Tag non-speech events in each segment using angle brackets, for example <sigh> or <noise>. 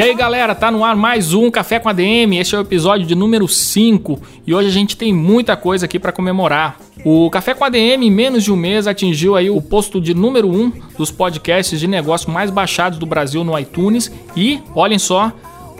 E aí galera, tá no ar mais um Café com ADM. Este é o episódio de número 5 e hoje a gente tem muita coisa aqui para comemorar. O Café com ADM em menos de um mês atingiu aí o posto de número 1 um dos podcasts de negócio mais baixados do Brasil no iTunes e, olhem só,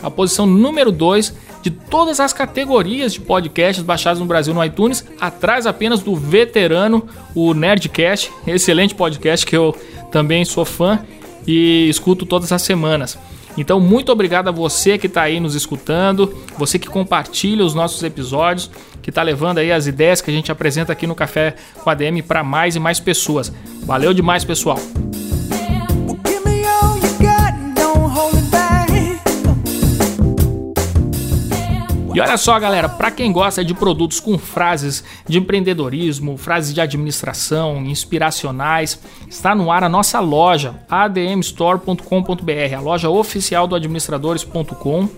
a posição número 2 de todas as categorias de podcasts baixados no Brasil no iTunes, atrás apenas do veterano, o Nerdcast, excelente podcast que eu também sou fã e escuto todas as semanas. Então, muito obrigado a você que está aí nos escutando, você que compartilha os nossos episódios, que está levando aí as ideias que a gente apresenta aqui no Café com a DM para mais e mais pessoas. Valeu demais, pessoal! E olha só, galera, para quem gosta de produtos com frases de empreendedorismo, frases de administração, inspiracionais, está no ar a nossa loja, admstore.com.br, a loja oficial do administradores.com.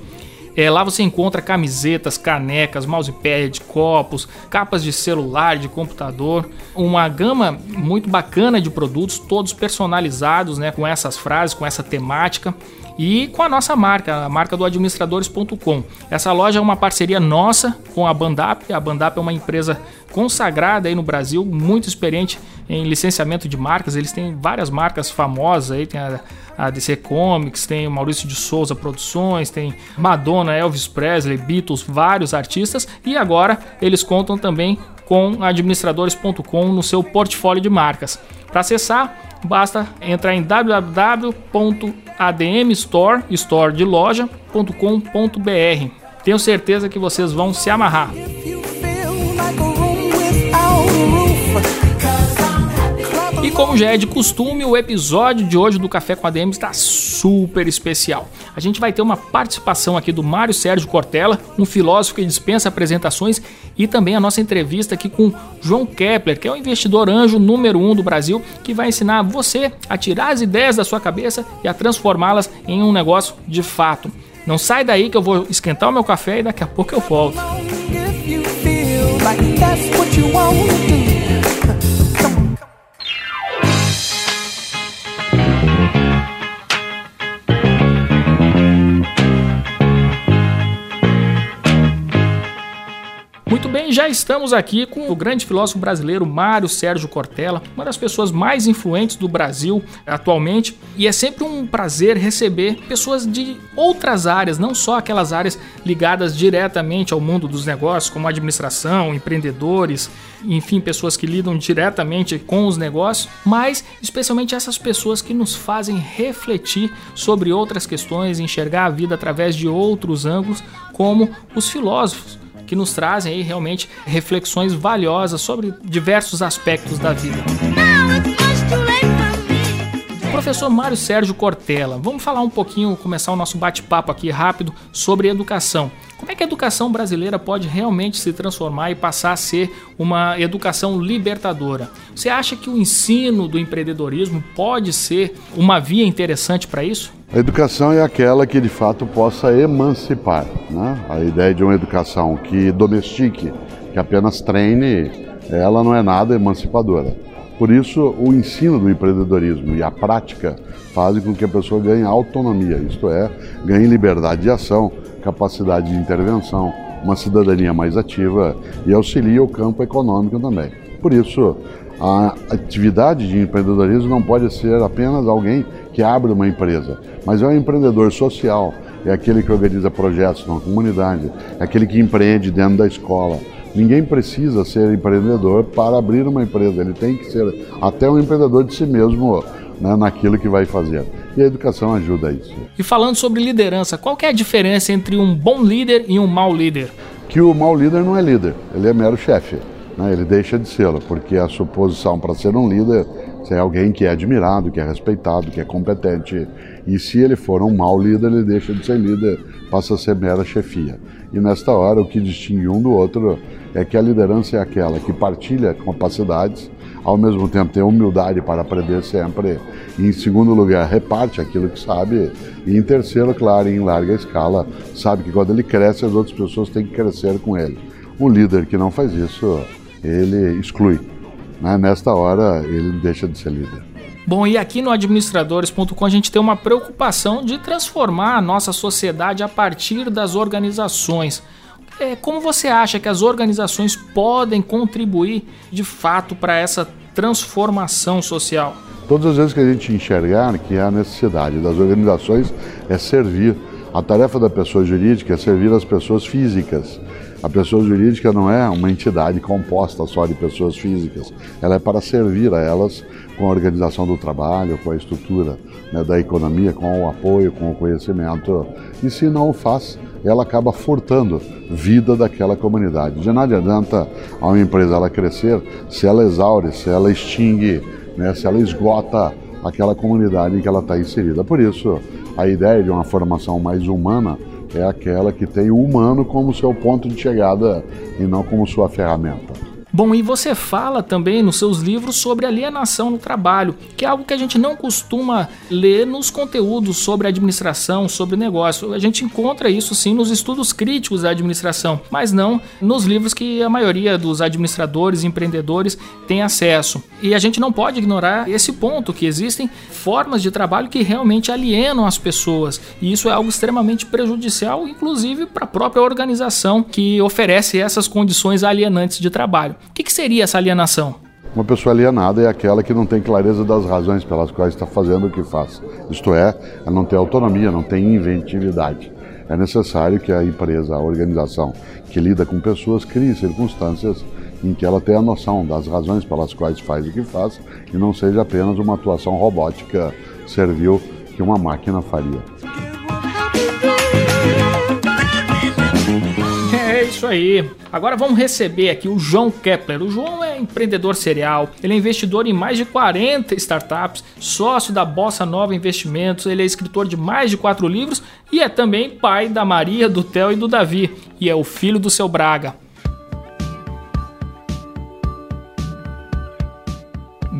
É, lá você encontra camisetas, canecas, mousepad, copos, capas de celular, de computador, uma gama muito bacana de produtos, todos personalizados, né, com essas frases, com essa temática e com a nossa marca, a marca do administradores.com. Essa loja é uma parceria nossa com a Bandap. A Bandap é uma empresa consagrada aí no Brasil, muito experiente em licenciamento de marcas. Eles têm várias marcas famosas aí, tem a, a DC Comics, tem o Maurício de Souza Produções, tem Madonna, Elvis Presley, Beatles, vários artistas. E agora eles contam também com administradores.com no seu portfólio de marcas. Para acessar, basta entrar em www.admstore, store de loja.com.br. Tenho certeza que vocês vão se amarrar. E como já é de costume, o episódio de hoje do Café com a DM está super especial. A gente vai ter uma participação aqui do Mário Sérgio Cortella, um filósofo que dispensa apresentações, e também a nossa entrevista aqui com João Kepler, que é o investidor anjo número um do Brasil, que vai ensinar você a tirar as ideias da sua cabeça e a transformá-las em um negócio de fato. Não sai daí que eu vou esquentar o meu café e daqui a pouco eu volto. Muito bem, já estamos aqui com o grande filósofo brasileiro Mário Sérgio Cortella, uma das pessoas mais influentes do Brasil atualmente, e é sempre um prazer receber pessoas de outras áreas, não só aquelas áreas ligadas diretamente ao mundo dos negócios, como administração, empreendedores, enfim, pessoas que lidam diretamente com os negócios, mas especialmente essas pessoas que nos fazem refletir sobre outras questões, enxergar a vida através de outros ângulos, como os filósofos que nos trazem aí realmente reflexões valiosas sobre diversos aspectos da vida. Professor Mário Sérgio Cortella, vamos falar um pouquinho, começar o nosso bate-papo aqui rápido sobre educação. Como é que a educação brasileira pode realmente se transformar e passar a ser uma educação libertadora? Você acha que o ensino do empreendedorismo pode ser uma via interessante para isso? A educação é aquela que de fato possa emancipar. Né? A ideia de uma educação que domestique, que apenas treine, ela não é nada emancipadora. Por isso, o ensino do empreendedorismo e a prática fazem com que a pessoa ganhe autonomia, isto é, ganhe liberdade de ação, capacidade de intervenção, uma cidadania mais ativa e auxilia o campo econômico também. Por isso, a atividade de empreendedorismo não pode ser apenas alguém que abre uma empresa, mas é um empreendedor social, é aquele que organiza projetos na comunidade, é aquele que empreende dentro da escola. Ninguém precisa ser empreendedor para abrir uma empresa, ele tem que ser até um empreendedor de si mesmo né, naquilo que vai fazer. E a educação ajuda a isso. E falando sobre liderança, qual é a diferença entre um bom líder e um mau líder? Que o mau líder não é líder, ele é mero chefe. Né, ele deixa de ser, porque a suposição para ser um líder é alguém que é admirado, que é respeitado, que é competente. E se ele for um mau líder, ele deixa de ser líder, passa a ser mera chefia. E nesta hora, o que distingue um do outro é que a liderança é aquela que partilha capacidades, ao mesmo tempo tem humildade para aprender sempre, e em segundo lugar, reparte aquilo que sabe, e em terceiro, claro, em larga escala, sabe que quando ele cresce, as outras pessoas têm que crescer com ele. Um líder que não faz isso, ele exclui. Né? Nesta hora, ele deixa de ser líder. Bom, e aqui no administradores.com a gente tem uma preocupação de transformar a nossa sociedade a partir das organizações. É, como você acha que as organizações podem contribuir de fato para essa transformação social? Todas as vezes que a gente enxergar que a necessidade das organizações é servir, a tarefa da pessoa jurídica é servir as pessoas físicas. A pessoa jurídica não é uma entidade composta só de pessoas físicas, ela é para servir a elas com a organização do trabalho, com a estrutura né, da economia, com o apoio, com o conhecimento. E se não o faz, ela acaba furtando vida daquela comunidade. De nada adianta a uma empresa ela crescer se ela exaure, se ela extingue, né, se ela esgota aquela comunidade em que ela está inserida. Por isso, a ideia de uma formação mais humana é aquela que tem o humano como seu ponto de chegada e não como sua ferramenta. Bom, e você fala também nos seus livros sobre alienação no trabalho, que é algo que a gente não costuma ler nos conteúdos sobre administração, sobre negócio. A gente encontra isso sim nos estudos críticos da administração, mas não nos livros que a maioria dos administradores e empreendedores tem acesso. E a gente não pode ignorar esse ponto que existem formas de trabalho que realmente alienam as pessoas, e isso é algo extremamente prejudicial, inclusive para a própria organização que oferece essas condições alienantes de trabalho. O que, que seria essa alienação? Uma pessoa alienada é aquela que não tem clareza das razões pelas quais está fazendo o que faz. Isto é, ela não tem autonomia, não tem inventividade. É necessário que a empresa, a organização que lida com pessoas, crie circunstâncias em que ela tenha a noção das razões pelas quais faz o que faz e não seja apenas uma atuação robótica servil que uma máquina faria. Isso aí. Agora vamos receber aqui o João Kepler. O João é empreendedor serial, ele é investidor em mais de 40 startups, sócio da Bossa Nova Investimentos, ele é escritor de mais de quatro livros e é também pai da Maria, do Theo e do Davi, e é o filho do seu Braga.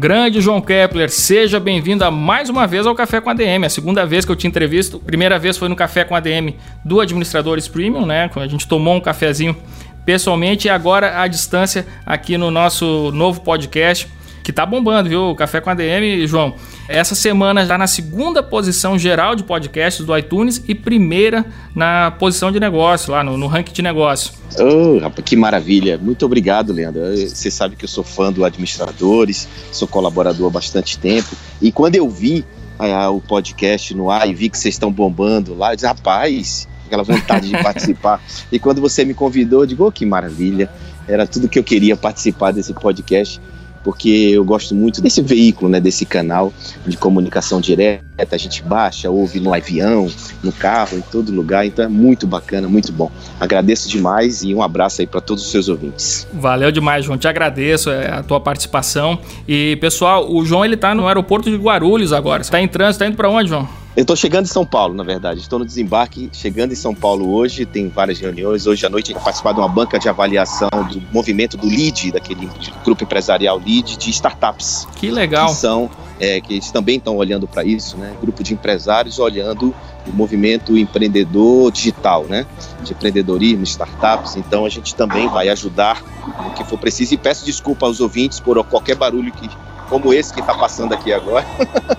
Grande João Kepler, seja bem-vindo mais uma vez ao Café com a DM. A segunda vez que eu te entrevisto, primeira vez foi no Café com a DM do Administradores Premium, né? Quando a gente tomou um cafezinho pessoalmente e agora à distância aqui no nosso novo podcast que tá bombando, viu? O Café com a DM, João. Essa semana já na segunda posição geral de podcasts do iTunes e primeira na posição de negócio, lá no, no ranking de negócio. Oh, rapaz, que maravilha. Muito obrigado, Leandro. Você sabe que eu sou fã do Administradores, sou colaborador há bastante tempo. E quando eu vi ah, o podcast no ar e vi que vocês estão bombando lá, eu disse, rapaz, aquela vontade de <laughs> participar. E quando você me convidou, eu digo, oh, que maravilha. Era tudo que eu queria participar desse podcast porque eu gosto muito desse veículo, né, desse canal de comunicação direta. A gente baixa, ouve no avião, no carro, em todo lugar. Então é muito bacana, muito bom. Agradeço demais e um abraço aí para todos os seus ouvintes. Valeu demais, João. Te agradeço é, a tua participação. E pessoal, o João ele tá no aeroporto de Guarulhos agora. Você tá em trânsito, tá indo para onde, João? Eu estou chegando em São Paulo, na verdade. Estou no desembarque, chegando em São Paulo hoje. Tem várias reuniões. Hoje à noite a gente participar de uma banca de avaliação do movimento do LEAD, daquele grupo empresarial LEAD de startups. Que legal. Que são, é, que eles também estão olhando para isso, né? Grupo de empresários olhando o movimento empreendedor digital, né? De empreendedorismo, startups. Então a gente também vai ajudar no que for preciso. E peço desculpa aos ouvintes por qualquer barulho que como esse que está passando aqui agora.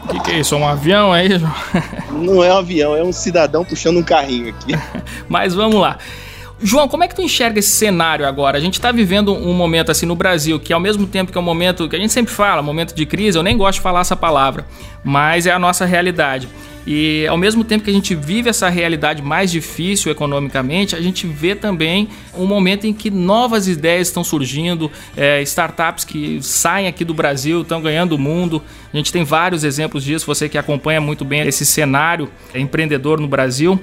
O <laughs> que, que, é isso? É um avião aí, João? Não é um avião, é um cidadão puxando um carrinho aqui. <laughs> Mas vamos lá. João, como é que tu enxerga esse cenário agora? A gente está vivendo um momento assim no Brasil que ao mesmo tempo que é um momento que a gente sempre fala, momento de crise, eu nem gosto de falar essa palavra, mas é a nossa realidade. E ao mesmo tempo que a gente vive essa realidade mais difícil economicamente, a gente vê também um momento em que novas ideias estão surgindo, é, startups que saem aqui do Brasil, estão ganhando o mundo. A gente tem vários exemplos disso, você que acompanha muito bem esse cenário empreendedor no Brasil.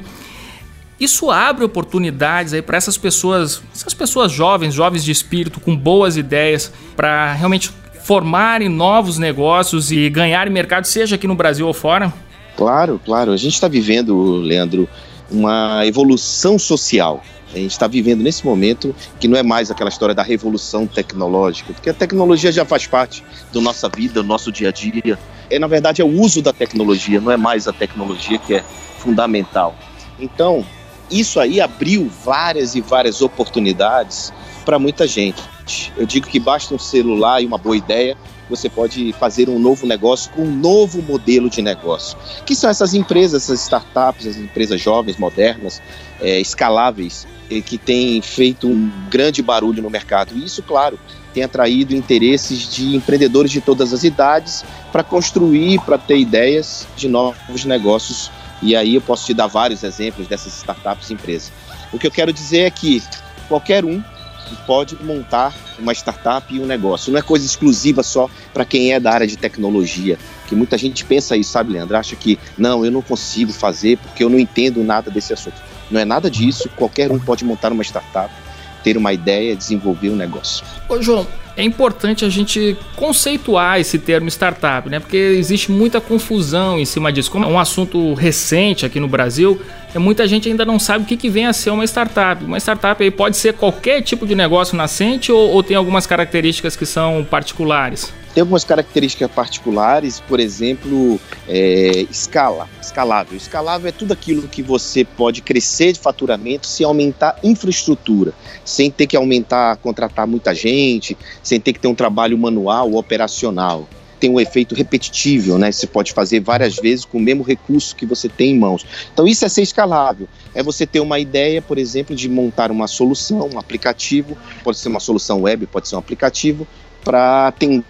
Isso abre oportunidades aí para essas pessoas, essas pessoas jovens, jovens de espírito, com boas ideias, para realmente formarem novos negócios e ganharem mercado, seja aqui no Brasil ou fora? Claro, claro. A gente está vivendo, Leandro, uma evolução social. A gente está vivendo nesse momento que não é mais aquela história da revolução tecnológica, porque a tecnologia já faz parte da nossa vida, do nosso dia a dia. É, na verdade, é o uso da tecnologia, não é mais a tecnologia que é fundamental. Então, isso aí abriu várias e várias oportunidades para muita gente. Eu digo que basta um celular e uma boa ideia, você pode fazer um novo negócio um novo modelo de negócio. Que são essas empresas, essas startups, as empresas jovens, modernas, é, escaláveis, que têm feito um grande barulho no mercado. E isso, claro, tem atraído interesses de empreendedores de todas as idades para construir, para ter ideias de novos negócios. E aí eu posso te dar vários exemplos dessas startups e empresas. O que eu quero dizer é que qualquer um pode montar uma startup e um negócio. Não é coisa exclusiva só para quem é da área de tecnologia. Que muita gente pensa isso, sabe, Leandro? Acha que não, eu não consigo fazer porque eu não entendo nada desse assunto. Não é nada disso. Qualquer um pode montar uma startup, ter uma ideia, desenvolver um negócio. Ô, João, é importante a gente conceituar esse termo startup, né? Porque existe muita confusão em cima disso. Como é um assunto recente aqui no Brasil, é, muita gente ainda não sabe o que, que vem a ser uma startup. Uma startup aí pode ser qualquer tipo de negócio nascente ou, ou tem algumas características que são particulares? Tem algumas características particulares, por exemplo, é, escala, escalável. Escalável é tudo aquilo que você pode crescer de faturamento sem aumentar infraestrutura, sem ter que aumentar, contratar muita gente, sem ter que ter um trabalho manual, operacional tem um efeito repetitivo, né? Você pode fazer várias vezes com o mesmo recurso que você tem em mãos. Então isso é ser escalável. É você ter uma ideia, por exemplo, de montar uma solução, um aplicativo, pode ser uma solução web, pode ser um aplicativo, para atender,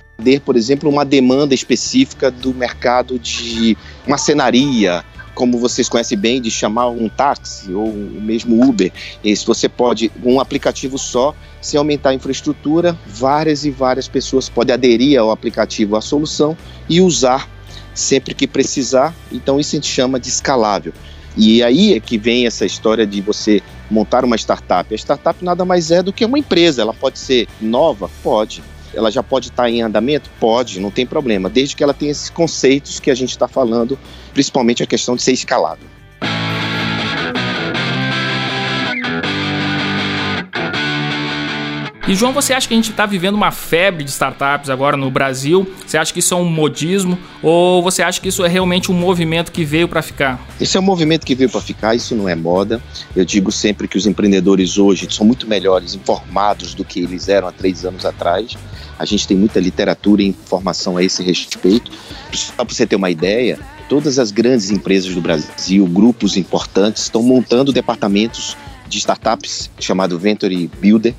por exemplo, uma demanda específica do mercado de macenaria, como vocês conhecem bem, de chamar um táxi ou mesmo Uber. Esse você pode, um aplicativo só, se aumentar a infraestrutura, várias e várias pessoas podem aderir ao aplicativo, à solução e usar sempre que precisar. Então isso a gente chama de escalável. E aí é que vem essa história de você montar uma startup. A startup nada mais é do que uma empresa. Ela pode ser nova? Pode ela já pode estar em andamento? Pode, não tem problema, desde que ela tenha esses conceitos que a gente está falando, principalmente a questão de ser escalável. E João, você acha que a gente está vivendo uma febre de startups agora no Brasil? Você acha que isso é um modismo ou você acha que isso é realmente um movimento que veio para ficar? Isso é um movimento que veio para ficar, isso não é moda. Eu digo sempre que os empreendedores hoje são muito melhores informados do que eles eram há três anos atrás. A gente tem muita literatura e informação a esse respeito. Só para você ter uma ideia, todas as grandes empresas do Brasil, grupos importantes, estão montando departamentos de startups chamado Venture Builder,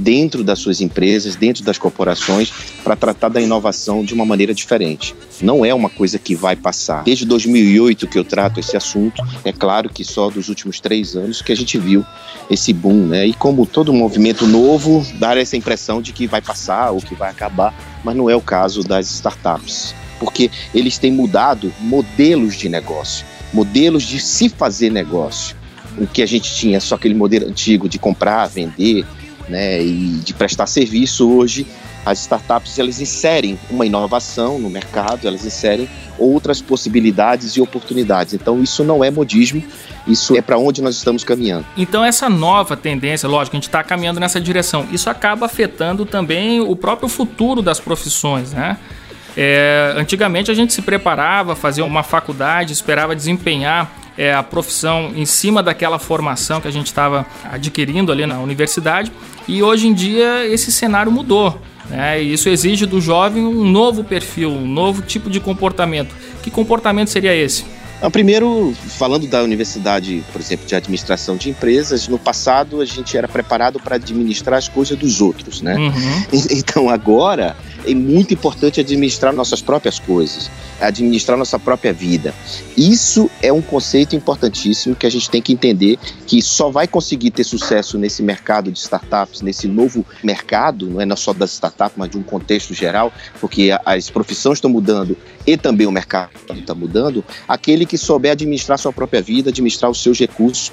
dentro das suas empresas, dentro das corporações, para tratar da inovação de uma maneira diferente. Não é uma coisa que vai passar. Desde 2008 que eu trato esse assunto, é claro que só dos últimos três anos que a gente viu esse boom, né? E como todo movimento novo, dar essa impressão de que vai passar ou que vai acabar, mas não é o caso das startups, porque eles têm mudado modelos de negócio, modelos de se fazer negócio. O que a gente tinha só aquele modelo antigo de comprar, vender, né, e de prestar serviço hoje, as startups elas inserem uma inovação no mercado, elas inserem outras possibilidades e oportunidades. Então isso não é modismo, isso é para onde nós estamos caminhando. Então essa nova tendência, lógico, a gente está caminhando nessa direção. Isso acaba afetando também o próprio futuro das profissões, né? É, antigamente a gente se preparava, fazia uma faculdade, esperava desempenhar é, a profissão em cima daquela formação que a gente estava adquirindo ali na universidade. E hoje em dia esse cenário mudou. Né? E isso exige do jovem um novo perfil, um novo tipo de comportamento. Que comportamento seria esse? Primeiro, falando da universidade, por exemplo, de administração de empresas, no passado a gente era preparado para administrar as coisas dos outros, né? Uhum. <laughs> Então agora é muito importante administrar nossas próprias coisas, administrar nossa própria vida. Isso é um conceito importantíssimo que a gente tem que entender que só vai conseguir ter sucesso nesse mercado de startups, nesse novo mercado, não é só das startups, mas de um contexto geral, porque as profissões estão mudando e também o mercado está mudando, aquele que souber administrar sua própria vida, administrar os seus recursos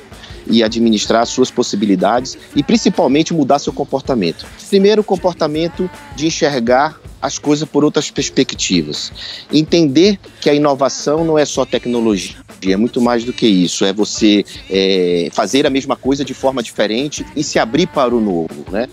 e administrar suas possibilidades e principalmente mudar seu comportamento. Primeiro, o comportamento de enxergar as coisas por outras perspectivas. Entender que a inovação não é só tecnologia, é muito mais do que isso. É você é, fazer a mesma coisa de forma diferente e se abrir para o novo. Né?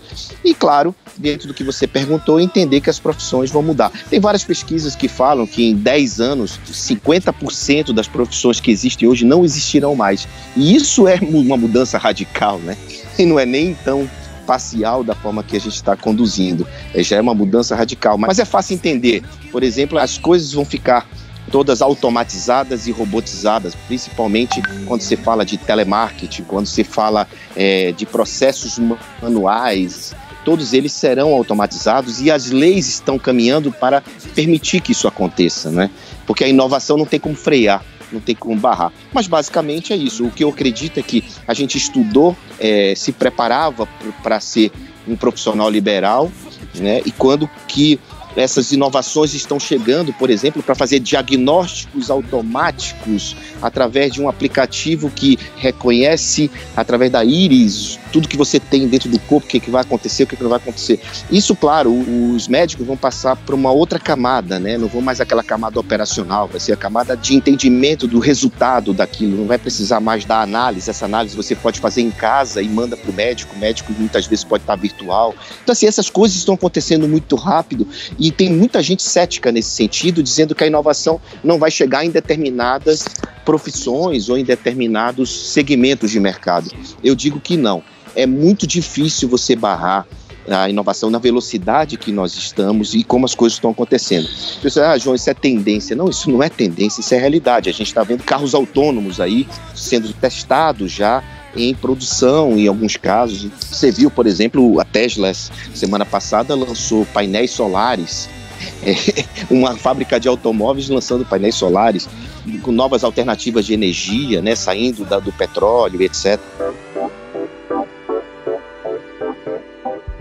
E, claro, dentro do que você perguntou, entender que as profissões vão mudar. Tem várias pesquisas que falam que em 10 anos, 50% das profissões que existem hoje não existirão mais. E isso é uma mudança radical, né? E não é nem tão parcial da forma que a gente está conduzindo. É, já é uma mudança radical. Mas é fácil entender. Por exemplo, as coisas vão ficar todas automatizadas e robotizadas, principalmente quando se fala de telemarketing, quando se fala é, de processos manuais, todos eles serão automatizados e as leis estão caminhando para permitir que isso aconteça, né? Porque a inovação não tem como frear não tem como barrar. Mas basicamente é isso. O que eu acredito é que a gente estudou, é, se preparava para ser um profissional liberal, né? E quando que essas inovações estão chegando, por exemplo, para fazer diagnósticos automáticos através de um aplicativo que reconhece através da íris tudo que você tem dentro do corpo, o que, que vai acontecer, o que, que não vai acontecer. Isso, claro, os médicos vão passar para uma outra camada, né? Não vão mais aquela camada operacional, vai ser a camada de entendimento do resultado daquilo. Não vai precisar mais da análise. Essa análise você pode fazer em casa e manda para o médico. O médico muitas vezes pode estar virtual. Então, assim, essas coisas estão acontecendo muito rápido e tem muita gente cética nesse sentido, dizendo que a inovação não vai chegar em determinadas profissões ou em determinados segmentos de mercado. Eu digo que não é muito difícil você barrar a inovação na velocidade que nós estamos e como as coisas estão acontecendo. Pessoal, ah, João, isso é tendência. Não, isso não é tendência, isso é realidade. A gente está vendo carros autônomos aí sendo testados já em produção em alguns casos. Você viu, por exemplo, a Tesla semana passada lançou painéis solares. <laughs> É, uma fábrica de automóveis lançando painéis solares com novas alternativas de energia, né, saindo da, do petróleo, etc.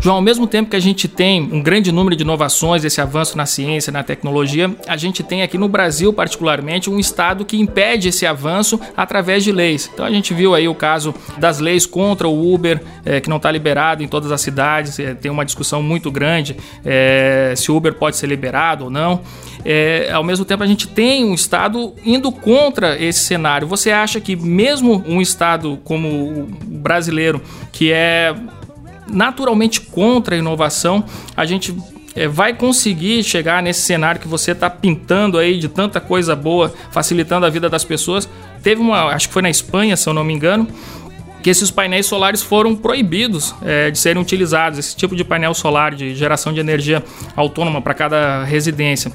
João, ao mesmo tempo que a gente tem um grande número de inovações, esse avanço na ciência, na tecnologia, a gente tem aqui no Brasil, particularmente, um estado que impede esse avanço através de leis. Então a gente viu aí o caso das leis contra o Uber, é, que não está liberado em todas as cidades, é, tem uma discussão muito grande é, se o Uber pode ser liberado ou não. ao mesmo tempo, a gente tem um estado indo contra esse cenário. Você acha que mesmo um estado como o brasileiro, que é naturalmente contra a inovação, a gente é, vai conseguir chegar nesse cenário que você está pintando aí de tanta coisa boa, facilitando a vida das pessoas. Teve uma, acho que foi na Espanha, se eu não me engano, que esses painéis solares foram proibidos é, de serem utilizados, esse tipo de painel solar de geração de energia autônoma para cada residência.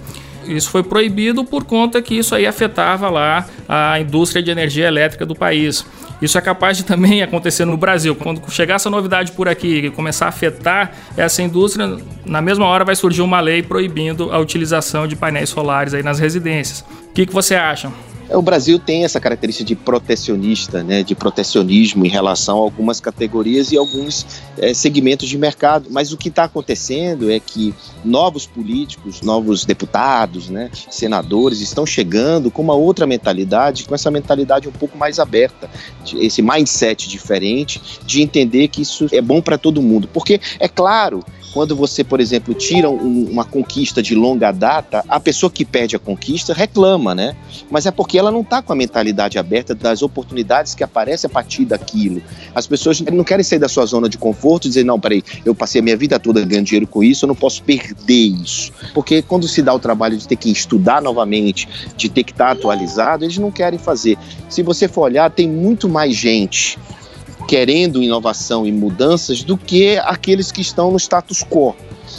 Isso foi proibido por conta que isso aí afetava lá a indústria de energia elétrica do país. Isso é capaz de também <laughs> acontecer no Brasil. Quando chegar essa novidade por aqui e começar a afetar essa indústria, na mesma hora vai surgir uma lei proibindo a utilização de painéis solares aí nas residências. O que, que você acha? É, o Brasil tem essa característica de protecionista, né, de protecionismo em relação a algumas categorias e alguns é, segmentos de mercado. Mas o que está acontecendo é que novos políticos, novos deputados, né, senadores estão chegando com uma outra mentalidade, com essa mentalidade um pouco mais aberta, esse mindset diferente de entender que isso é bom para todo mundo. Porque é claro quando você, por exemplo, tira um, uma conquista de longa data, a pessoa que perde a conquista reclama, né? Mas é porque ela não está com a mentalidade aberta das oportunidades que aparecem a partir daquilo. As pessoas não querem sair da sua zona de conforto e dizer, não, peraí, eu passei a minha vida toda ganhando dinheiro com isso, eu não posso perder isso. Porque quando se dá o trabalho de ter que estudar novamente, de ter que estar atualizado, eles não querem fazer. Se você for olhar, tem muito mais gente querendo inovação e mudanças do que aqueles que estão no status quo.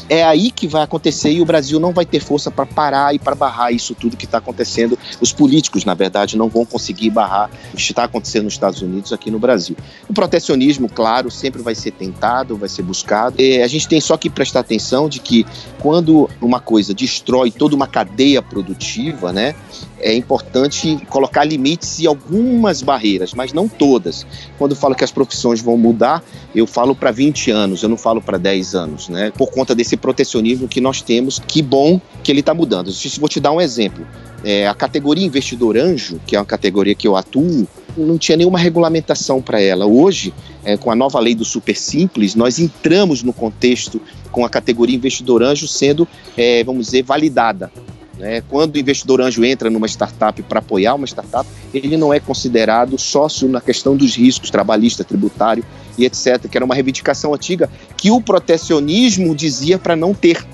É aí que vai acontecer e o Brasil não vai ter força para parar e para barrar isso tudo que está acontecendo. Os políticos, na verdade, não vão conseguir barrar o que está acontecendo nos Estados Unidos aqui no Brasil. O protecionismo, claro, sempre vai ser tentado, vai ser buscado. E a gente tem só que prestar atenção de que quando uma coisa destrói toda uma cadeia produtiva, né, é importante colocar limites e algumas barreiras, mas não todas. Quando eu falo que as profissões vão mudar, eu falo para 20 anos, eu não falo para 10 anos, né? Por conta desse protecionismo que nós temos. Que bom que ele está mudando. Vou te dar um exemplo. É, a categoria investidor anjo, que é uma categoria que eu atuo, não tinha nenhuma regulamentação para ela. Hoje, é, com a nova lei do super simples, nós entramos no contexto com a categoria investidor anjo sendo, é, vamos dizer, validada. Né? Quando o investidor anjo entra numa startup para apoiar uma startup, ele não é considerado sócio na questão dos riscos trabalhista, tributário e etc., que era uma reivindicação antiga que o protecionismo dizia para não ter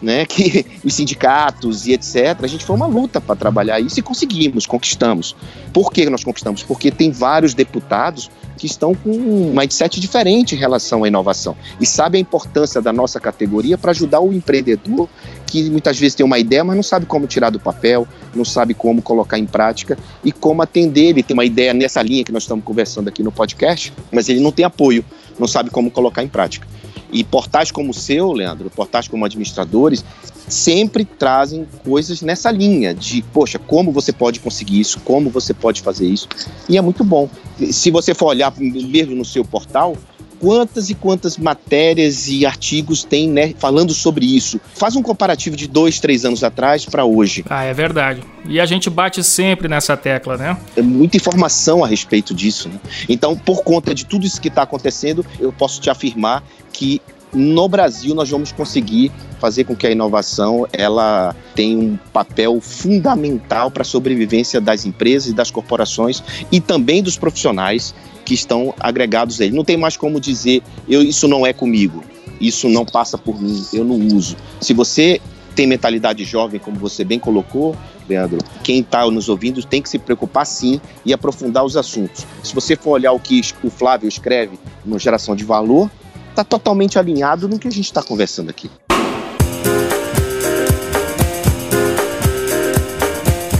né, <laughs> que os sindicatos e etc. A gente foi uma luta para trabalhar isso e conseguimos, conquistamos. Por que nós conquistamos? Porque tem vários deputados que estão com um mindset diferente em relação à inovação e sabem a importância da nossa categoria para ajudar o empreendedor que muitas vezes tem uma ideia, mas não sabe como tirar do papel, não sabe como colocar em prática e como atender. Ele tem uma ideia nessa linha que nós estamos conversando aqui no podcast, mas ele não tem apoio, não sabe como colocar em prática. E portais como o seu, Leandro, portais como administradores, sempre trazem coisas nessa linha de, poxa, como você pode conseguir isso, como você pode fazer isso. E é muito bom. Se você for olhar mesmo no seu portal, quantas e quantas matérias e artigos tem né, falando sobre isso. Faz um comparativo de dois, três anos atrás para hoje. Ah, é verdade. E a gente bate sempre nessa tecla, né? É muita informação a respeito disso. Né? Então, por conta de tudo isso que está acontecendo, eu posso te afirmar que no Brasil nós vamos conseguir fazer com que a inovação ela tenha um papel fundamental para a sobrevivência das empresas e das corporações e também dos profissionais que estão agregados a ele. Não tem mais como dizer, eu, isso não é comigo, isso não passa por mim, eu não uso. Se você tem mentalidade jovem, como você bem colocou, Leandro, quem está nos ouvindo tem que se preocupar sim e aprofundar os assuntos. Se você for olhar o que o Flávio escreve no Geração de Valor, está totalmente alinhado no que a gente está conversando aqui.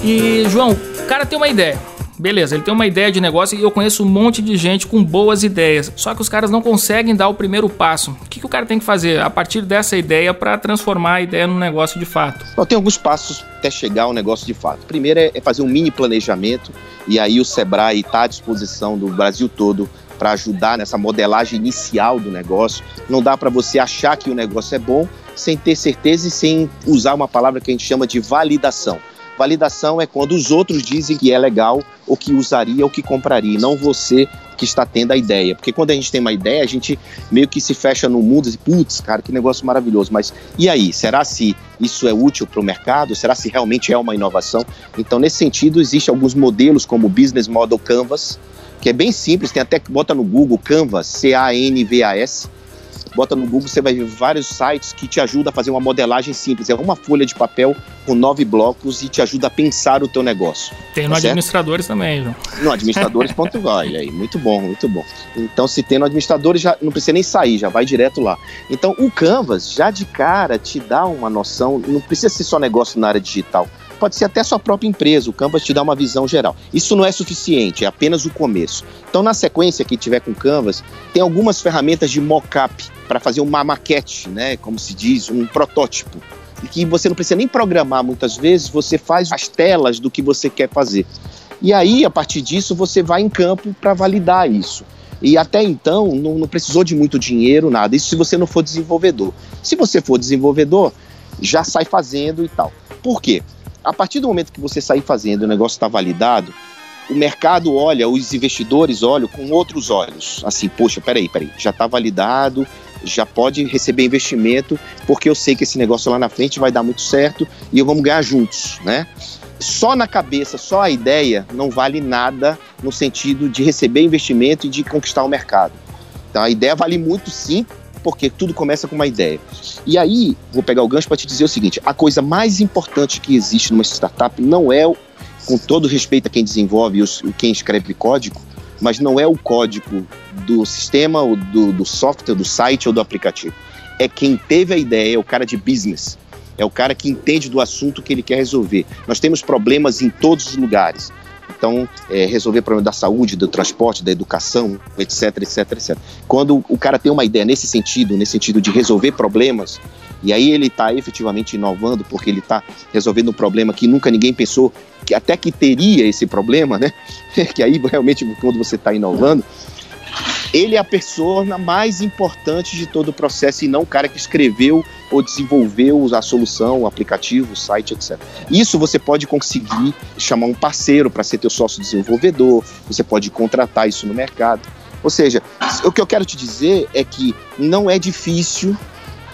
E, João, o cara tem uma ideia. Beleza, ele tem uma ideia de negócio e eu conheço um monte de gente com boas ideias. Só que os caras não conseguem dar o primeiro passo. O que, que o cara tem que fazer a partir dessa ideia para transformar a ideia num negócio de fato? Bom, tem alguns passos até chegar ao negócio de fato. Primeiro é, é fazer um mini planejamento e aí o Sebrae está à disposição do Brasil todo para ajudar nessa modelagem inicial do negócio. Não dá para você achar que o negócio é bom sem ter certeza e sem usar uma palavra que a gente chama de validação. Validação é quando os outros dizem que é legal, ou que usaria, ou que compraria, não você que está tendo a ideia. Porque quando a gente tem uma ideia, a gente meio que se fecha no mundo e putz, cara, que negócio maravilhoso. Mas e aí? Será se isso é útil para o mercado? Será se realmente é uma inovação? Então, nesse sentido, existem alguns modelos como o Business Model Canvas, que é bem simples, tem até que bota no Google Canvas, C-A-N-V-A-S, bota no Google, você vai ver vários sites que te ajudam a fazer uma modelagem simples. É uma folha de papel com nove blocos e te ajuda a pensar o teu negócio. Tem no tá Administradores também, João. No administradores.com, <laughs> aí, muito bom, muito bom. Então, se tem no Administradores, já não precisa nem sair, já vai direto lá. Então, o Canvas, já de cara, te dá uma noção, não precisa ser só negócio na área digital pode ser até sua própria empresa. O Canvas te dá uma visão geral. Isso não é suficiente, é apenas o começo. Então, na sequência que tiver com Canvas, tem algumas ferramentas de mock-up para fazer uma maquete, né, como se diz, um protótipo. E que você não precisa nem programar muitas vezes, você faz as telas do que você quer fazer. E aí, a partir disso, você vai em campo para validar isso. E até então, não, não, precisou de muito dinheiro, nada. Isso se você não for desenvolvedor. Se você for desenvolvedor, já sai fazendo e tal. Por quê? A partir do momento que você sair fazendo o negócio está validado, o mercado olha, os investidores olham com outros olhos. Assim, poxa, peraí, peraí, já está validado, já pode receber investimento, porque eu sei que esse negócio lá na frente vai dar muito certo e vamos ganhar juntos, né? Só na cabeça, só a ideia não vale nada no sentido de receber investimento e de conquistar o mercado. Então a ideia vale muito sim, porque tudo começa com uma ideia. E aí, vou pegar o gancho para te dizer o seguinte: a coisa mais importante que existe numa startup não é, com todo respeito a quem desenvolve e quem escreve código, mas não é o código do sistema, ou do, do software, do site ou do aplicativo. É quem teve a ideia, é o cara de business. É o cara que entende do assunto que ele quer resolver. Nós temos problemas em todos os lugares. Então, é, resolver problema da saúde, do transporte, da educação, etc, etc, etc. Quando o cara tem uma ideia nesse sentido, nesse sentido de resolver problemas, e aí ele está efetivamente inovando, porque ele está resolvendo um problema que nunca ninguém pensou que até que teria esse problema, né? <laughs> que aí realmente quando você está inovando, ele é a persona mais importante de todo o processo e não o cara que escreveu ou desenvolveu a solução, o aplicativo, o site, etc. Isso você pode conseguir chamar um parceiro para ser teu sócio desenvolvedor, você pode contratar isso no mercado. Ou seja, o que eu quero te dizer é que não é difícil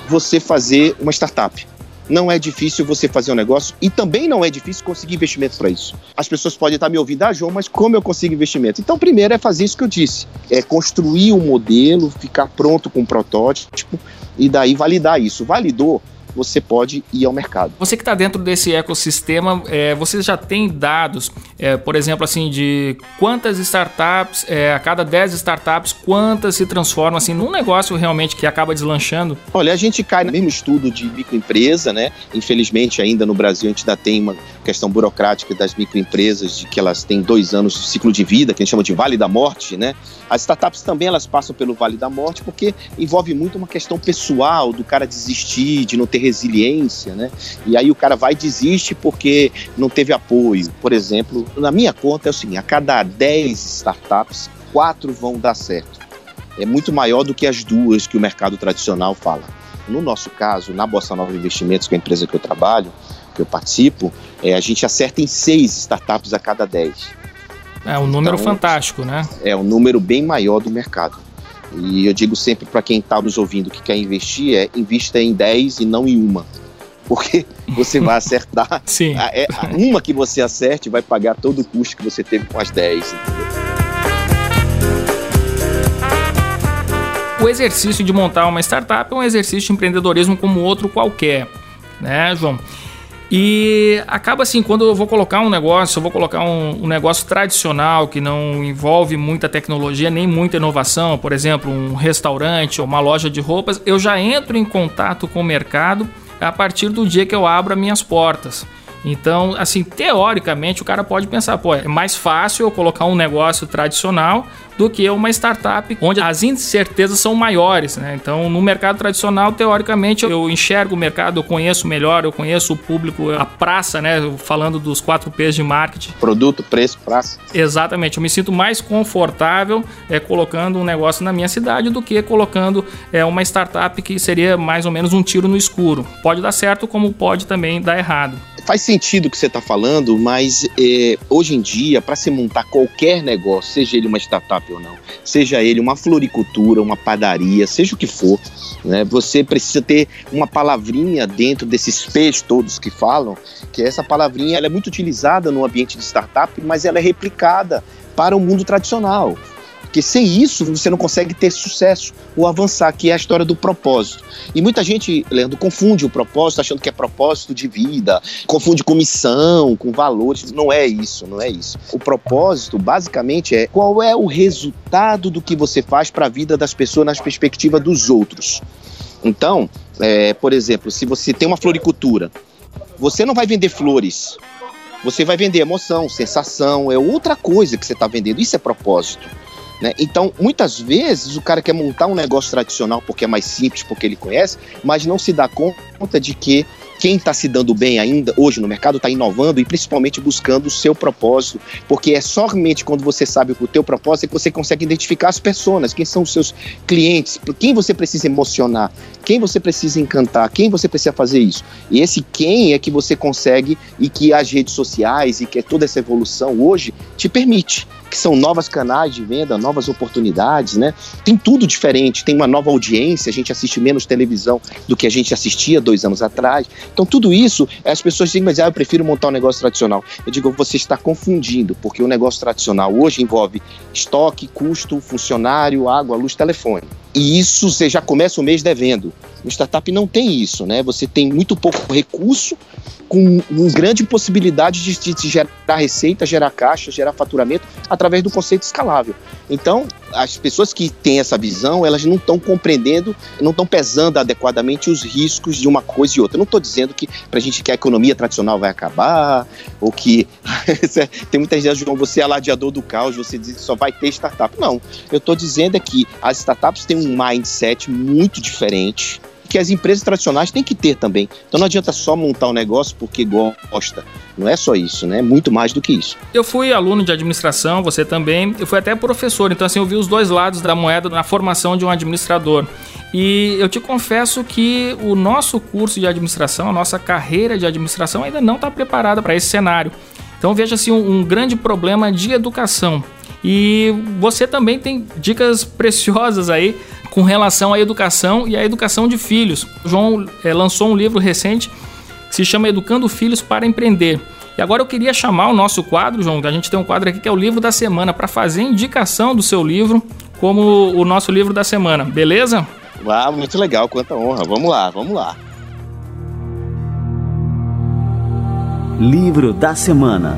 você fazer uma startup não é difícil você fazer um negócio e também não é difícil conseguir investimento para isso. As pessoas podem estar me ouvindo, ah, João, mas como eu consigo investimento? Então, primeiro é fazer isso que eu disse: é construir o um modelo, ficar pronto com um protótipo e daí validar isso. Validou, você pode ir ao mercado. Você que está dentro desse ecossistema, é, você já tem dados, é, por exemplo, assim, de quantas startups, é, a cada 10 startups, quantas se transformam assim num negócio realmente que acaba deslanchando? Olha, a gente cai no mesmo estudo de microempresa, né? Infelizmente, ainda no Brasil, a gente ainda tem uma questão burocrática das microempresas, de que elas têm dois anos de ciclo de vida, que a gente chama de vale da morte, né? As startups também elas passam pelo vale da morte porque envolve muito uma questão pessoal do cara desistir, de não ter resiliência, né? E aí o cara vai e desiste porque não teve apoio. Por exemplo, na minha conta é o seguinte: a cada 10 startups, quatro vão dar certo. É muito maior do que as duas que o mercado tradicional fala. No nosso caso, na Bossa Nova Investimentos, que é a empresa que eu trabalho, que eu participo, é, a gente acerta em seis startups a cada 10. É um número então, fantástico, né? É um número bem maior do mercado. E eu digo sempre para quem está nos ouvindo que quer investir, é invista em 10 e não em uma. Porque <laughs> você vai acertar. Sim. A, é, a, uma que você acerte vai pagar todo o custo que você teve com as 10. O exercício de montar uma startup é um exercício de empreendedorismo como outro qualquer, né, João? E acaba assim, quando eu vou colocar um negócio, eu vou colocar um, um, negócio tradicional que não envolve muita tecnologia nem muita inovação, por exemplo, um restaurante ou uma loja de roupas, eu já entro em contato com o mercado a partir do dia que eu abro as minhas portas. Então, assim, teoricamente, o cara pode pensar, pô, é mais fácil eu colocar um negócio tradicional do que uma startup onde as incertezas são maiores, né? Então, no mercado tradicional, teoricamente, eu enxergo o mercado, eu conheço melhor, eu conheço o público, a praça, né? Falando dos quatro P's de marketing. Produto, preço, praça. Exatamente. Eu me sinto mais confortável é, colocando um negócio na minha cidade do que colocando é, uma startup que seria mais ou menos um tiro no escuro. Pode dar certo, como pode também dar errado faz sentido o que você está falando, mas é, hoje em dia, para se montar qualquer negócio, seja ele uma startup ou não, seja ele uma floricultura, uma padaria, seja o que for, né, você precisa ter uma palavrinha dentro desses P's todos que falam, que essa palavrinha ela é muito utilizada no ambiente de startup, mas ela é replicada para o mundo tradicional. Porque sem isso você não consegue ter sucesso ou avançar, que é a história do propósito. E muita gente, Leandro, confunde o propósito achando que é propósito de vida, confunde com missão, com valores. Não é isso, não é isso. O propósito, basicamente, é qual é o resultado do que você faz para a vida das pessoas na perspectiva dos outros. Então, é, por exemplo, se você tem uma floricultura, você não vai vender flores, você vai vender emoção, sensação, é outra coisa que você está vendendo. Isso é propósito. Né? Então, muitas vezes, o cara quer montar um negócio tradicional porque é mais simples, porque ele conhece, mas não se dá conta de que quem está se dando bem ainda hoje no mercado está inovando e principalmente buscando o seu propósito, porque é somente quando você sabe o teu propósito que você consegue identificar as pessoas, quem são os seus clientes, quem você precisa emocionar, quem você precisa encantar, quem você precisa fazer isso. E esse quem é que você consegue e que as redes sociais e que toda essa evolução hoje te permite que são novas canais de venda, novas oportunidades, né? Tem tudo diferente, tem uma nova audiência, a gente assiste menos televisão do que a gente assistia dois anos atrás. Então, tudo isso, as pessoas dizem, mas ah, eu prefiro montar um negócio tradicional. Eu digo, você está confundindo, porque o negócio tradicional hoje envolve estoque, custo, funcionário, água, luz, telefone. E isso você já começa o mês devendo. O startup não tem isso, né? Você tem muito pouco recurso com grande possibilidade de, de, gerar receita, gerar caixa, gerar faturamento através do conceito escalável. Então, as pessoas que têm essa visão, elas não estão compreendendo, não estão pesando adequadamente os riscos de uma coisa e outra. Eu não estou dizendo que para a gente que a economia tradicional vai acabar, ou que <laughs> tem muitas vezes, João, você é alardeador do caos, você diz que só vai ter startup. Não, eu estou dizendo é que as startups têm um mindset muito diferente que as empresas tradicionais têm que ter também. Então não adianta só montar um negócio porque gosta. Não é só isso, né? É muito mais do que isso. Eu fui aluno de administração, você também. Eu fui até professor, então assim, eu vi os dois lados da moeda na formação de um administrador. E eu te confesso que o nosso curso de administração, a nossa carreira de administração ainda não está preparada para esse cenário. Então veja assim um, um grande problema de educação. E você também tem dicas preciosas aí com relação à educação e à educação de filhos. O João é, lançou um livro recente que se chama Educando Filhos para Empreender. E agora eu queria chamar o nosso quadro, João, a gente tem um quadro aqui que é o livro da semana, para fazer indicação do seu livro como o nosso livro da semana, beleza? Ah, muito legal, quanta honra. Vamos lá, vamos lá. Livro da semana.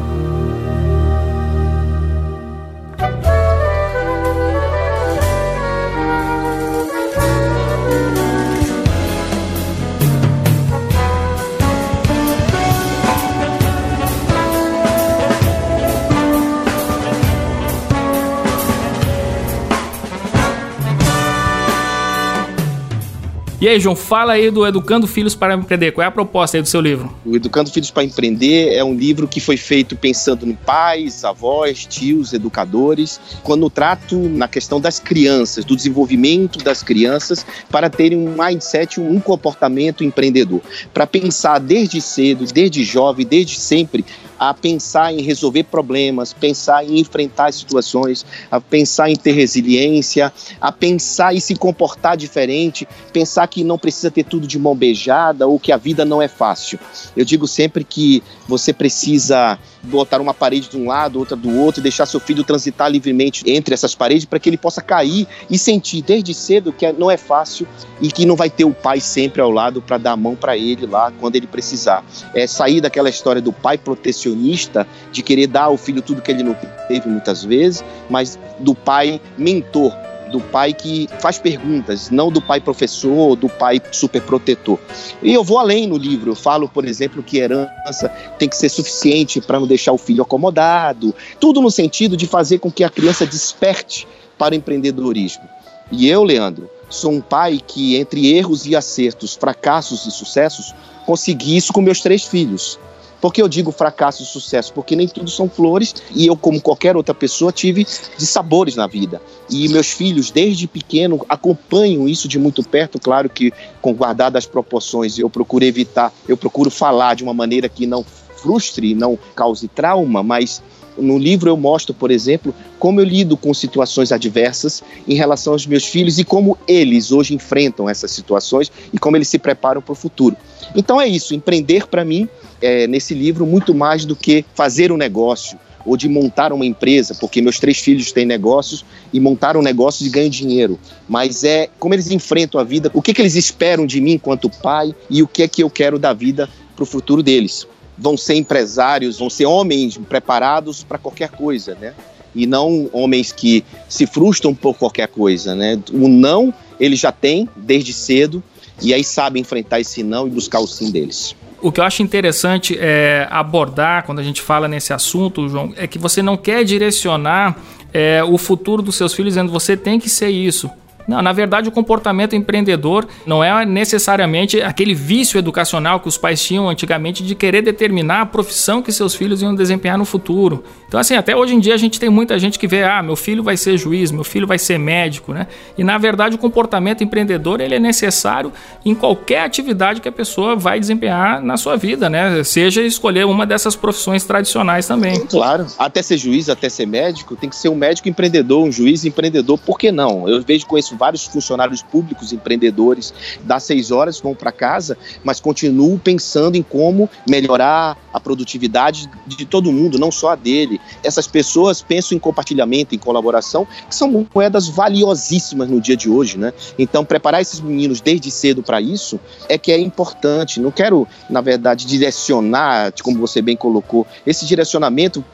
E aí, João, fala aí do Educando Filhos para Empreender. Qual é a proposta aí do seu livro? O Educando Filhos para Empreender é um livro que foi feito pensando em pais, avós, tios, educadores, quando trato na questão das crianças, do desenvolvimento das crianças, para terem um mindset, um comportamento empreendedor. Para pensar desde cedo, desde jovem, desde sempre, a pensar em resolver problemas, pensar em enfrentar situações, a pensar em ter resiliência, a pensar em se comportar diferente, pensar que não precisa ter tudo de mão beijada ou que a vida não é fácil. Eu digo sempre que você precisa botar uma parede de um lado, outra do outro, e deixar seu filho transitar livremente entre essas paredes para que ele possa cair e sentir desde cedo que não é fácil e que não vai ter o pai sempre ao lado para dar a mão para ele lá quando ele precisar. É sair daquela história do pai protecionista, de querer dar ao filho tudo que ele não teve muitas vezes, mas do pai mentor do pai que faz perguntas, não do pai professor, do pai super protetor. E eu vou além no livro, eu falo, por exemplo, que herança tem que ser suficiente para não deixar o filho acomodado, tudo no sentido de fazer com que a criança desperte para o empreendedorismo. E eu, Leandro, sou um pai que, entre erros e acertos, fracassos e sucessos, consegui isso com meus três filhos. Por que eu digo fracasso e sucesso? Porque nem tudo são flores e eu, como qualquer outra pessoa, tive de sabores na vida. E meus filhos, desde pequeno, acompanham isso de muito perto. Claro que, com guardadas as proporções, eu procuro evitar, eu procuro falar de uma maneira que não frustre, não cause trauma, mas no livro eu mostro, por exemplo, como eu lido com situações adversas em relação aos meus filhos e como eles hoje enfrentam essas situações e como eles se preparam para o futuro. Então é isso, empreender para mim é, nesse livro muito mais do que fazer um negócio ou de montar uma empresa, porque meus três filhos têm negócios e montaram um negócio e ganham dinheiro. Mas é como eles enfrentam a vida, o que, que eles esperam de mim enquanto pai e o que é que eu quero da vida para o futuro deles. Vão ser empresários, vão ser homens preparados para qualquer coisa, né? E não homens que se frustram por qualquer coisa, né? O não eles já têm desde cedo e aí sabem enfrentar esse não e buscar o sim deles. O que eu acho interessante é abordar quando a gente fala nesse assunto, João, é que você não quer direcionar é, o futuro dos seus filhos dizendo você tem que ser isso. Não, na verdade, o comportamento empreendedor não é necessariamente aquele vício educacional que os pais tinham antigamente de querer determinar a profissão que seus filhos iam desempenhar no futuro. Então, assim, até hoje em dia a gente tem muita gente que vê, ah, meu filho vai ser juiz, meu filho vai ser médico, né? E na verdade, o comportamento empreendedor ele é necessário em qualquer atividade que a pessoa vai desempenhar na sua vida, né? Seja escolher uma dessas profissões tradicionais também. Claro, até ser juiz, até ser médico, tem que ser um médico empreendedor, um juiz empreendedor, por que não? Eu vejo com isso vários funcionários públicos, empreendedores, das seis horas vão para casa, mas continuam pensando em como melhorar a produtividade de todo mundo, não só a dele. Essas pessoas pensam em compartilhamento, em colaboração, que são moedas valiosíssimas no dia de hoje, né? Então, preparar esses meninos desde cedo para isso é que é importante. Não quero, na verdade, direcionar, como você bem colocou, esse direcionamento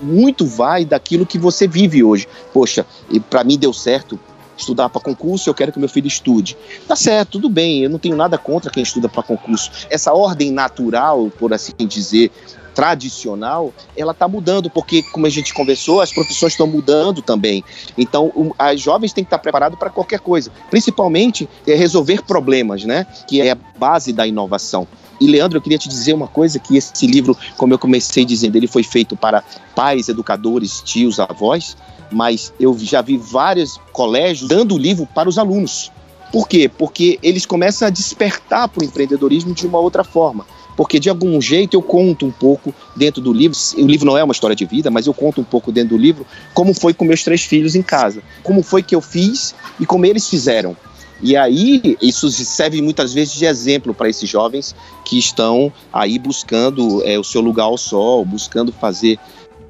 muito vai daquilo que você vive hoje. Poxa, para mim deu certo, estudar para concurso, eu quero que meu filho estude. Tá certo, tudo bem, eu não tenho nada contra quem estuda para concurso. Essa ordem natural, por assim dizer, tradicional, ela está mudando, porque, como a gente conversou, as profissões estão mudando também. Então, as jovens têm que estar preparados para qualquer coisa, principalmente é, resolver problemas, né? Que é a base da inovação. E Leandro, eu queria te dizer uma coisa que esse livro, como eu comecei dizendo, ele foi feito para pais, educadores, tios, avós, mas eu já vi vários colégios dando o livro para os alunos. Por quê? Porque eles começam a despertar para o empreendedorismo de uma outra forma porque de algum jeito eu conto um pouco dentro do livro. O livro não é uma história de vida, mas eu conto um pouco dentro do livro como foi com meus três filhos em casa, como foi que eu fiz e como eles fizeram. E aí, isso serve muitas vezes de exemplo para esses jovens que estão aí buscando é, o seu lugar ao sol, buscando fazer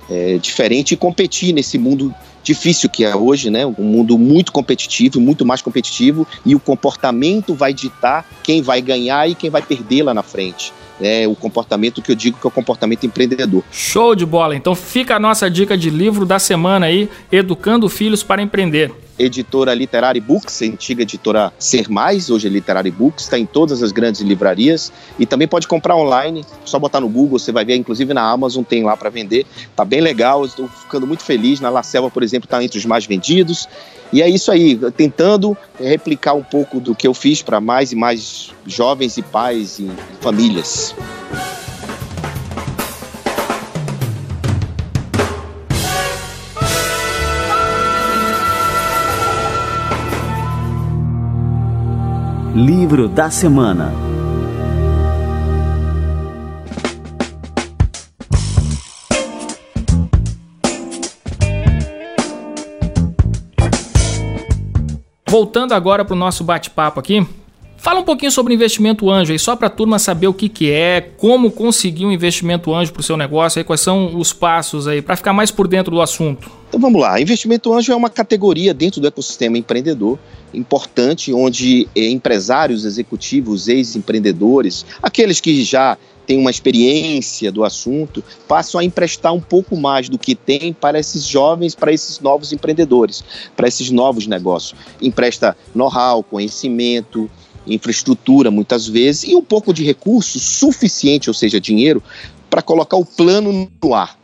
é, diferente e competir nesse mundo difícil que é hoje, né? Um mundo muito competitivo, muito mais competitivo, e o comportamento vai ditar quem vai ganhar e quem vai perder lá na frente é o comportamento que eu digo que é o comportamento empreendedor. Show de bola! Então fica a nossa dica de livro da semana aí, Educando Filhos para Empreender editora Literary Books, antiga editora Ser Mais, hoje é Literary Books, está em todas as grandes livrarias. E também pode comprar online, só botar no Google, você vai ver, inclusive na Amazon tem lá para vender, tá bem legal, estou ficando muito feliz, na La Selva, por exemplo, está entre os mais vendidos, e é isso aí, tentando replicar um pouco do que eu fiz para mais e mais jovens e pais e famílias. Livro da Semana. Voltando agora para o nosso bate-papo aqui, Fala um pouquinho sobre investimento anjo aí, só para a turma saber o que, que é, como conseguir um investimento anjo para o seu negócio, aí, quais são os passos aí, para ficar mais por dentro do assunto. Então vamos lá, investimento anjo é uma categoria dentro do ecossistema empreendedor importante, onde eh, empresários, executivos, ex-empreendedores, aqueles que já têm uma experiência do assunto, passam a emprestar um pouco mais do que tem para esses jovens, para esses novos empreendedores, para esses novos negócios. Empresta know-how, conhecimento, infraestrutura muitas vezes e um pouco de recurso suficiente, ou seja, dinheiro, para colocar o plano no ar,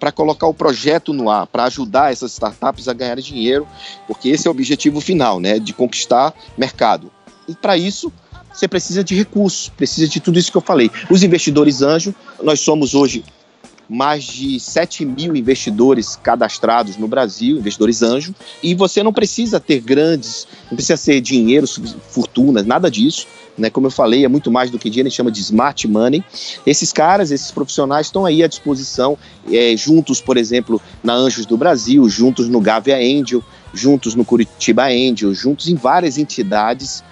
para colocar o projeto no ar, para ajudar essas startups a ganhar dinheiro, porque esse é o objetivo final, né, de conquistar mercado. E para isso, você precisa de recursos, precisa de tudo isso que eu falei. Os investidores anjo, nós somos hoje mais de 7 mil investidores cadastrados no Brasil, investidores anjo, e você não precisa ter grandes, não precisa ser dinheiro, fortunas, nada disso. Né, como eu falei, é muito mais do que dinheiro, a gente chama de smart money. Esses caras, esses profissionais estão aí à disposição, é, juntos, por exemplo, na Anjos do Brasil, juntos no Gavia Angel, juntos no Curitiba Angel, juntos em várias entidades,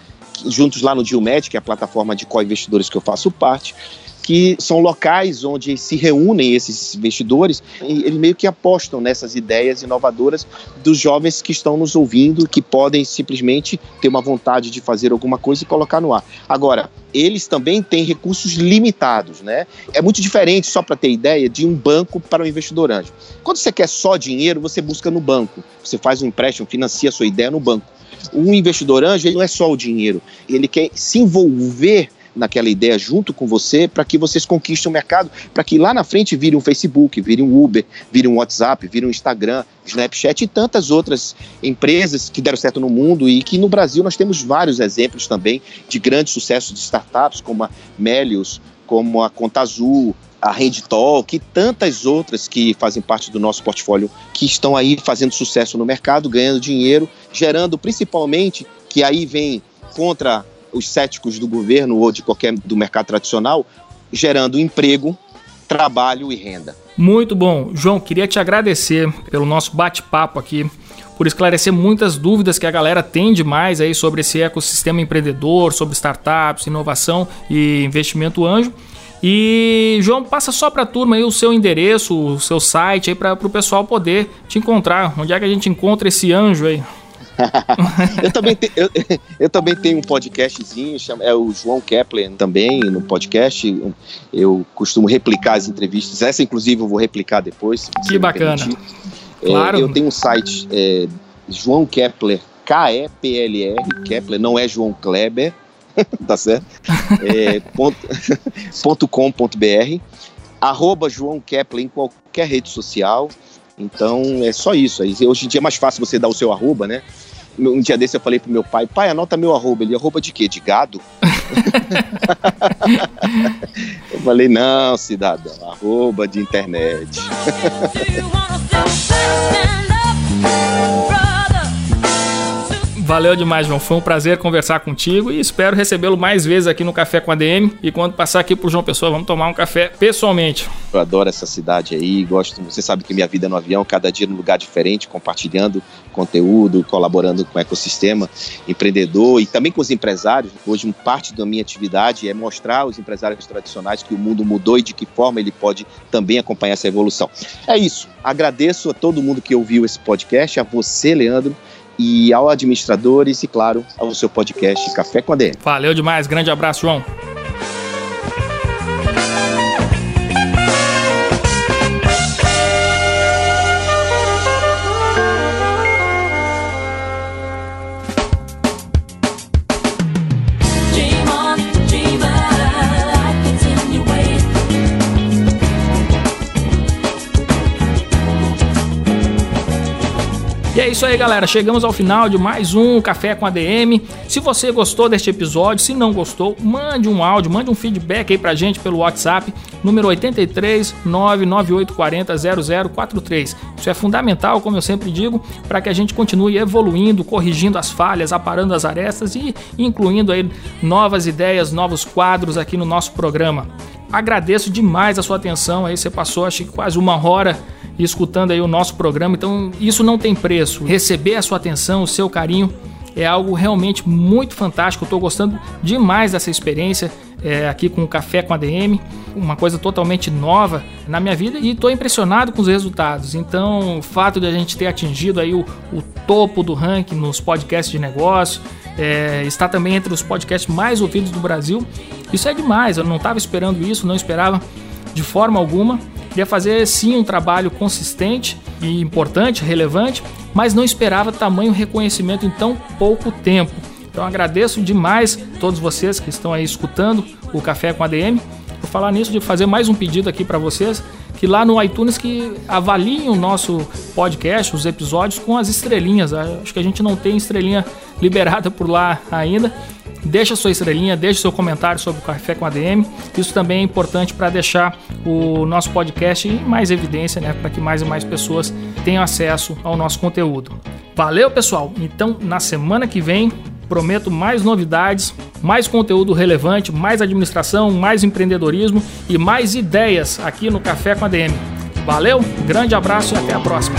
juntos lá no Dilmed, que é a plataforma de co-investidores que eu faço parte que são locais onde se reúnem esses investidores e eles meio que apostam nessas ideias inovadoras dos jovens que estão nos ouvindo, que podem simplesmente ter uma vontade de fazer alguma coisa e colocar no ar. Agora, eles também têm recursos limitados, né? É muito diferente, só para ter ideia, de um banco para um investidor anjo. Quando você quer só dinheiro, você busca no banco. Você faz um empréstimo, financia a sua ideia no banco. O investidor anjo ele não é só o dinheiro, ele quer se envolver naquela ideia junto com você para que vocês conquistem o mercado, para que lá na frente vire um Facebook, vire um Uber, vire um WhatsApp, vire um Instagram, Snapchat e tantas outras empresas que deram certo no mundo e que no Brasil nós temos vários exemplos também de grande sucesso de startups como a Melius, como a Conta Azul, a Talk e tantas outras que fazem parte do nosso portfólio que estão aí fazendo sucesso no mercado, ganhando dinheiro, gerando principalmente que aí vem contra os céticos do governo ou de qualquer do mercado tradicional, gerando emprego, trabalho e renda. Muito bom. João, queria te agradecer pelo nosso bate-papo aqui, por esclarecer muitas dúvidas que a galera tem demais aí sobre esse ecossistema empreendedor, sobre startups, inovação e investimento anjo. E João, passa só para a turma aí o seu endereço, o seu site aí para o pessoal poder te encontrar. Onde é que a gente encontra esse anjo aí? <laughs> eu, também te, eu, eu, também tenho um podcastzinho, chama, é o João Kepler também, no podcast. Eu costumo replicar as entrevistas. Essa, inclusive, eu vou replicar depois. Que bacana. É, claro. eu tenho um site, é, João Kepler, K-E-P-L-R, Kepler, não é João Kleber, <laughs> tá certo? É, <laughs> ponto, ponto .com.br arroba João Kepler em qualquer rede social. Então é só isso. Hoje em dia é mais fácil você dar o seu arroba, né? Um dia desse eu falei pro meu pai, pai, anota meu arroba. Ele, arroba de quê? De gado? <laughs> eu falei, não, cidadão, arroba de internet. Valeu demais, João. Foi um prazer conversar contigo e espero recebê-lo mais vezes aqui no Café com a DM. E quando passar aqui pro João Pessoa, vamos tomar um café pessoalmente. Eu adoro essa cidade aí, gosto. Você sabe que minha vida é no avião, cada dia num lugar diferente, compartilhando conteúdo, colaborando com o ecossistema empreendedor e também com os empresários. Hoje, parte da minha atividade é mostrar aos empresários tradicionais que o mundo mudou e de que forma ele pode também acompanhar essa evolução. É isso. Agradeço a todo mundo que ouviu esse podcast, a você, Leandro e ao administradores e, claro, ao seu podcast Café com a DM. Valeu demais, grande abraço, João. Isso aí, galera. Chegamos ao final de mais um Café com a DM. Se você gostou deste episódio, se não gostou, mande um áudio, mande um feedback aí pra gente pelo WhatsApp, número 83 99840 0043. Isso é fundamental, como eu sempre digo, para que a gente continue evoluindo, corrigindo as falhas, aparando as arestas e incluindo aí novas ideias, novos quadros aqui no nosso programa. Agradeço demais a sua atenção aí, você passou acho que quase uma hora escutando aí o nosso programa. Então, isso não tem preço. Receber a sua atenção, o seu carinho é algo realmente muito fantástico. Estou gostando demais dessa experiência é, aqui com o Café com a DM, uma coisa totalmente nova na minha vida e estou impressionado com os resultados. Então, o fato de a gente ter atingido aí o, o topo do ranking nos podcasts de negócio, é, está também entre os podcasts mais ouvidos do Brasil, isso é demais. Eu não estava esperando isso, não esperava de forma alguma. Queria fazer sim um trabalho consistente e importante, relevante, mas não esperava tamanho reconhecimento em tão pouco tempo. Então agradeço demais a todos vocês que estão aí escutando o Café com ADM. Vou falar nisso de fazer mais um pedido aqui para vocês, que lá no iTunes que avaliem o nosso podcast, os episódios com as estrelinhas. Acho que a gente não tem estrelinha <laughs> liberada por lá ainda. Deixa sua estrelinha, deixa seu comentário sobre o Café com ADM. Isso também é importante para deixar o nosso podcast em mais evidência, né? Para que mais e mais pessoas tenham acesso ao nosso conteúdo. Valeu, pessoal! Então, na semana que vem, prometo mais novidades, mais conteúdo relevante, mais administração, mais empreendedorismo e mais ideias aqui no Café com ADM. Valeu, grande abraço e até a próxima.